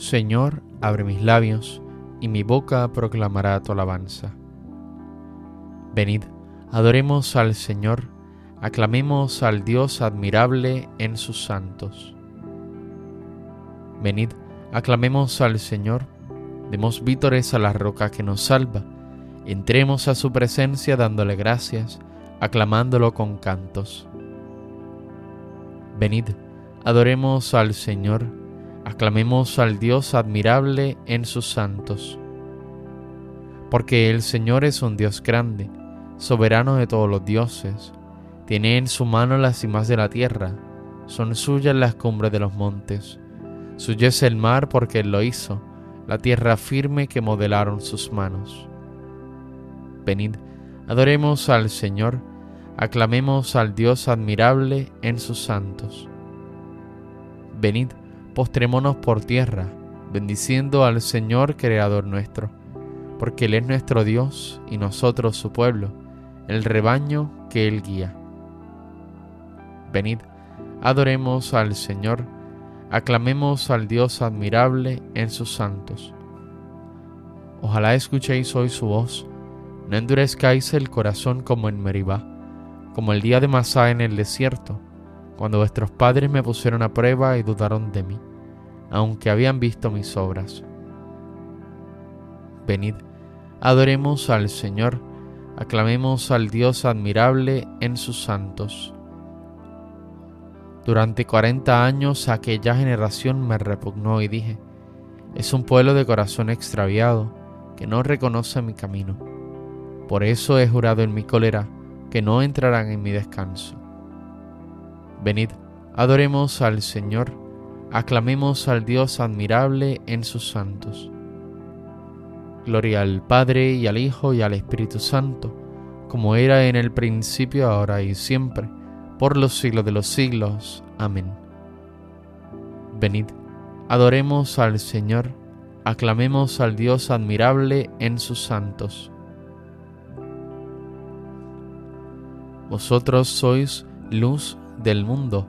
Señor, abre mis labios, y mi boca proclamará tu alabanza. Venid, adoremos al Señor, aclamemos al Dios admirable en sus santos. Venid, aclamemos al Señor, demos vítores a la roca que nos salva, entremos a su presencia dándole gracias, aclamándolo con cantos. Venid, adoremos al Señor, aclamemos al Dios admirable en sus santos. Porque el Señor es un Dios grande, soberano de todos los dioses, tiene en su mano las cimas de la tierra, son suyas las cumbres de los montes, suyo es el mar porque Él lo hizo, la tierra firme que modelaron sus manos. Venid, adoremos al Señor, aclamemos al Dios admirable en sus santos. Venid, postrémonos por tierra, bendiciendo al Señor Creador nuestro, porque Él es nuestro Dios y nosotros su pueblo, el rebaño que Él guía. Venid, adoremos al Señor, aclamemos al Dios admirable en sus santos. Ojalá escuchéis hoy su voz, no endurezcáis el corazón como en Meribá, como el día de Masá en el desierto, cuando vuestros padres me pusieron a prueba y dudaron de mí, aunque habían visto mis obras. Venid, adoremos al Señor, aclamemos al Dios admirable en sus santos. Durante cuarenta años aquella generación me repugnó y dije, es un pueblo de corazón extraviado que no reconoce mi camino. Por eso he jurado en mi cólera que no entrarán en mi descanso. Venid, adoremos al Señor, aclamemos al Dios admirable en sus santos. Gloria al Padre y al Hijo y al Espíritu Santo, como era en el principio, ahora y siempre, por los siglos de los siglos. Amén. Venid, adoremos al Señor, aclamemos al Dios admirable en sus santos. Vosotros sois luz del mundo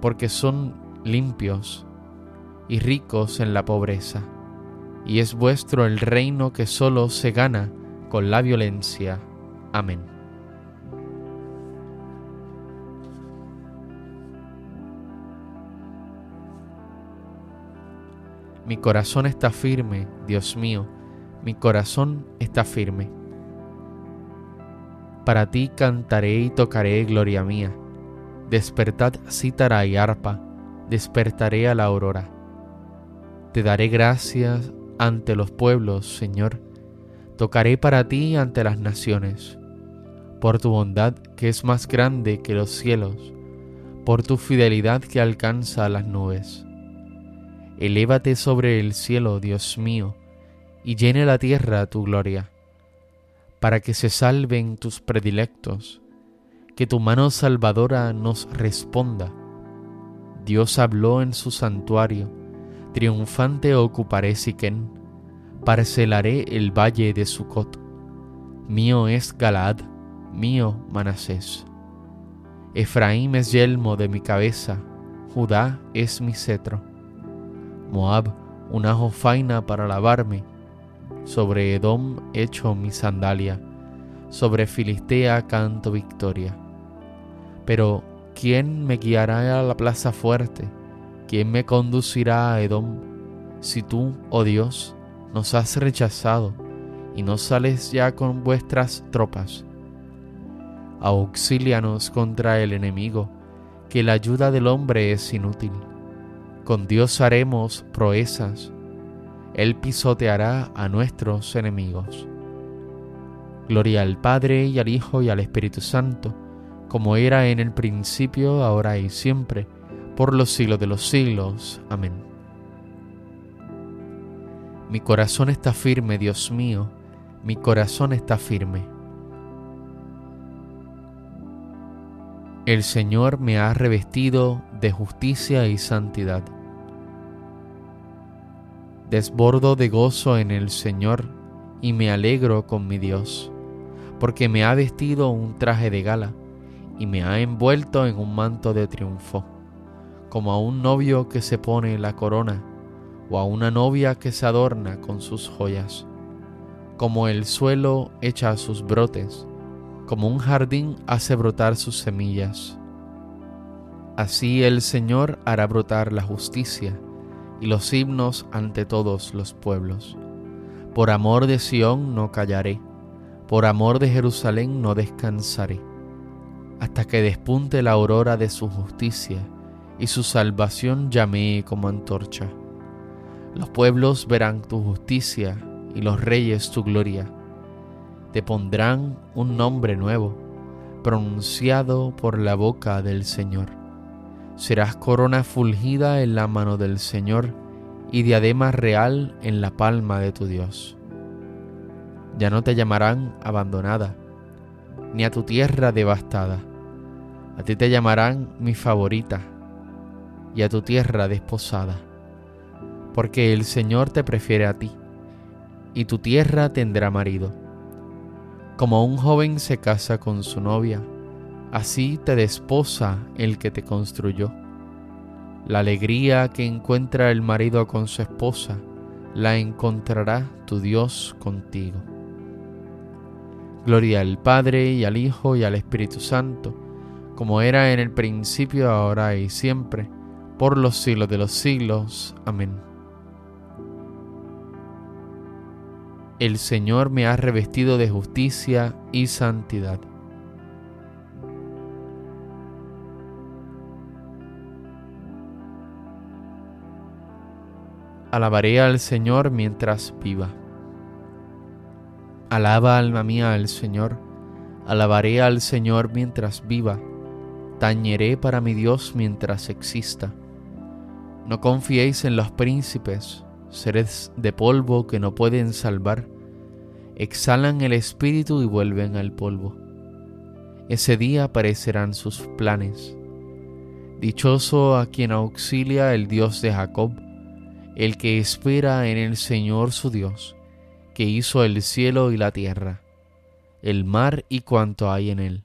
porque son limpios y ricos en la pobreza y es vuestro el reino que solo se gana con la violencia. Amén. Mi corazón está firme, Dios mío, mi corazón está firme. Para ti cantaré y tocaré gloria mía. Despertad cítara y arpa, despertaré a la aurora. Te daré gracias ante los pueblos, Señor. Tocaré para ti ante las naciones, por tu bondad que es más grande que los cielos, por tu fidelidad que alcanza las nubes. Elévate sobre el cielo, Dios mío, y llene la tierra tu gloria, para que se salven tus predilectos, que tu mano salvadora nos responda. Dios habló en su santuario, triunfante ocuparé Siquén, parcelaré el valle de Sucot. Mío es Galaad, mío Manasés. Efraín es yelmo de mi cabeza, Judá es mi cetro. Moab, una jofaina para lavarme. Sobre Edom echo mi sandalia, sobre Filistea canto victoria. Pero, ¿quién me guiará a la plaza fuerte? ¿quién me conducirá a Edom? Si tú, oh Dios, nos has rechazado y no sales ya con vuestras tropas. Auxílianos contra el enemigo, que la ayuda del hombre es inútil. Con Dios haremos proezas, Él pisoteará a nuestros enemigos. Gloria al Padre y al Hijo y al Espíritu Santo, como era en el principio, ahora y siempre, por los siglos de los siglos. Amén. Mi corazón está firme, Dios mío, mi corazón está firme. El Señor me ha revestido de justicia y santidad. Desbordo de gozo en el Señor y me alegro con mi Dios, porque me ha vestido un traje de gala y me ha envuelto en un manto de triunfo, como a un novio que se pone la corona o a una novia que se adorna con sus joyas, como el suelo echa sus brotes, como un jardín hace brotar sus semillas. Así el Señor hará brotar la justicia y los himnos ante todos los pueblos. Por amor de Sión no callaré, por amor de Jerusalén no descansaré, hasta que despunte la aurora de su justicia y su salvación llamee como antorcha. Los pueblos verán tu justicia y los reyes tu gloria. Te pondrán un nombre nuevo, pronunciado por la boca del Señor. Serás corona fulgida en la mano del Señor y diadema real en la palma de tu Dios. Ya no te llamarán abandonada, ni a tu tierra devastada. A ti te llamarán mi favorita y a tu tierra desposada porque el Señor te prefiere a ti, y tu tierra tendrá marido. Como un joven se casa con su novia, así te desposa el que te construyó. La alegría que encuentra el marido con su esposa, la encontrará tu Dios contigo. Gloria al Padre y al Hijo y al Espíritu Santo, como era en el principio, ahora y siempre, por los siglos de los siglos. Amén. el Señor me ha revestido de justicia y santidad. Alabaré al Señor mientras viva. Alaba alma mía al Señor, alabaré al Señor mientras viva, tañeré para mi Dios mientras exista. No confiéis en los príncipes, seres de polvo que no pueden salvar, exhalan el espíritu y vuelven al polvo. Ese día aparecerán sus planes. Dichoso a quien auxilia el Dios de Jacob, el que espera en el Señor su Dios, que hizo el cielo y la tierra, el mar y cuanto hay en él,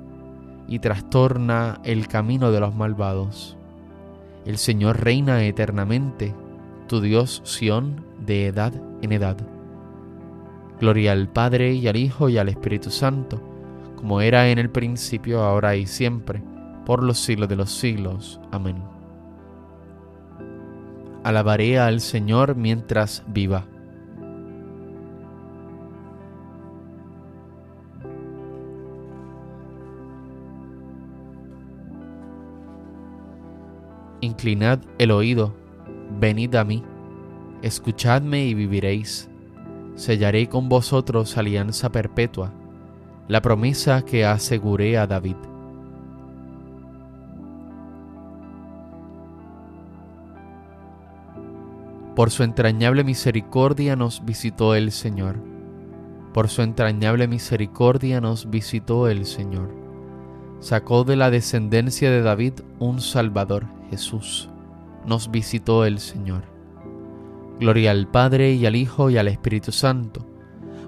Y trastorna el camino de los malvados. El Señor reina eternamente tu Dios Sión de edad en edad. Gloria al Padre y al Hijo y al Espíritu Santo, como era en el principio, ahora y siempre, por los siglos de los siglos. Amén. Alabaré al Señor mientras viva. Inclinad el oído Venid a mí, escuchadme y viviréis. Sellaré con vosotros alianza perpetua, la promesa que aseguré a David. Por su entrañable misericordia nos visitó el Señor. Por su entrañable misericordia nos visitó el Señor. Sacó de la descendencia de David un Salvador, Jesús nos visitó el Señor. Gloria al Padre y al Hijo y al Espíritu Santo.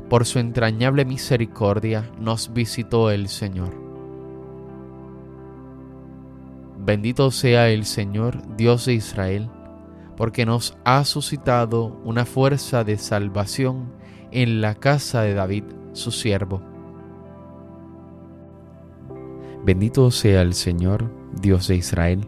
Por su entrañable misericordia nos visitó el Señor. Bendito sea el Señor, Dios de Israel, porque nos ha suscitado una fuerza de salvación en la casa de David, su siervo. Bendito sea el Señor, Dios de Israel,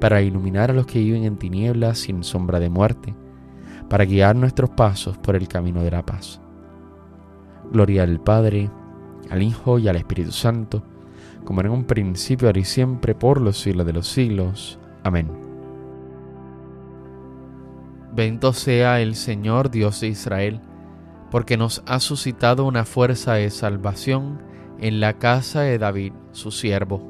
para iluminar a los que viven en tinieblas sin sombra de muerte, para guiar nuestros pasos por el camino de la paz. Gloria al Padre, al Hijo y al Espíritu Santo, como en un principio, ahora y siempre, por los siglos de los siglos. Amén. Bendito sea el Señor Dios de Israel, porque nos ha suscitado una fuerza de salvación en la casa de David, su siervo.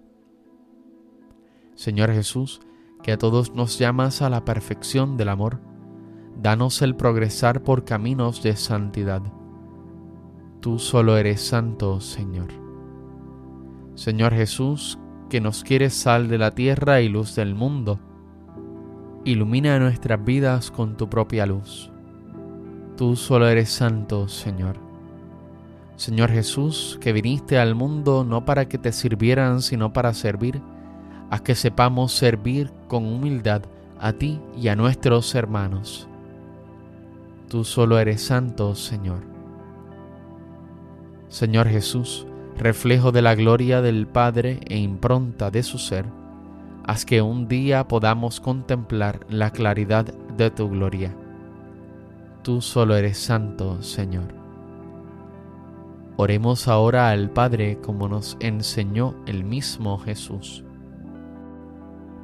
Señor Jesús, que a todos nos llamas a la perfección del amor, danos el progresar por caminos de santidad. Tú solo eres santo, Señor. Señor Jesús, que nos quieres sal de la tierra y luz del mundo, ilumina nuestras vidas con tu propia luz. Tú solo eres santo, Señor. Señor Jesús, que viniste al mundo no para que te sirvieran, sino para servir, haz que sepamos servir con humildad a ti y a nuestros hermanos. Tú solo eres santo, Señor. Señor Jesús, reflejo de la gloria del Padre e impronta de su ser, haz que un día podamos contemplar la claridad de tu gloria. Tú solo eres santo, Señor. Oremos ahora al Padre como nos enseñó el mismo Jesús.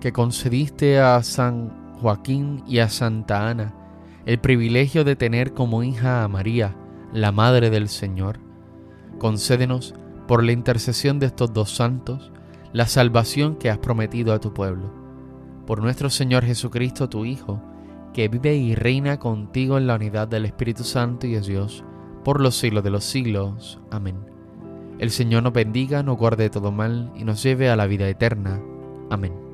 que concediste a San Joaquín y a Santa Ana el privilegio de tener como hija a María, la Madre del Señor, concédenos, por la intercesión de estos dos santos, la salvación que has prometido a tu pueblo. Por nuestro Señor Jesucristo, tu Hijo, que vive y reina contigo en la unidad del Espíritu Santo y es Dios, por los siglos de los siglos. Amén. El Señor nos bendiga, nos guarde de todo mal y nos lleve a la vida eterna. Amén.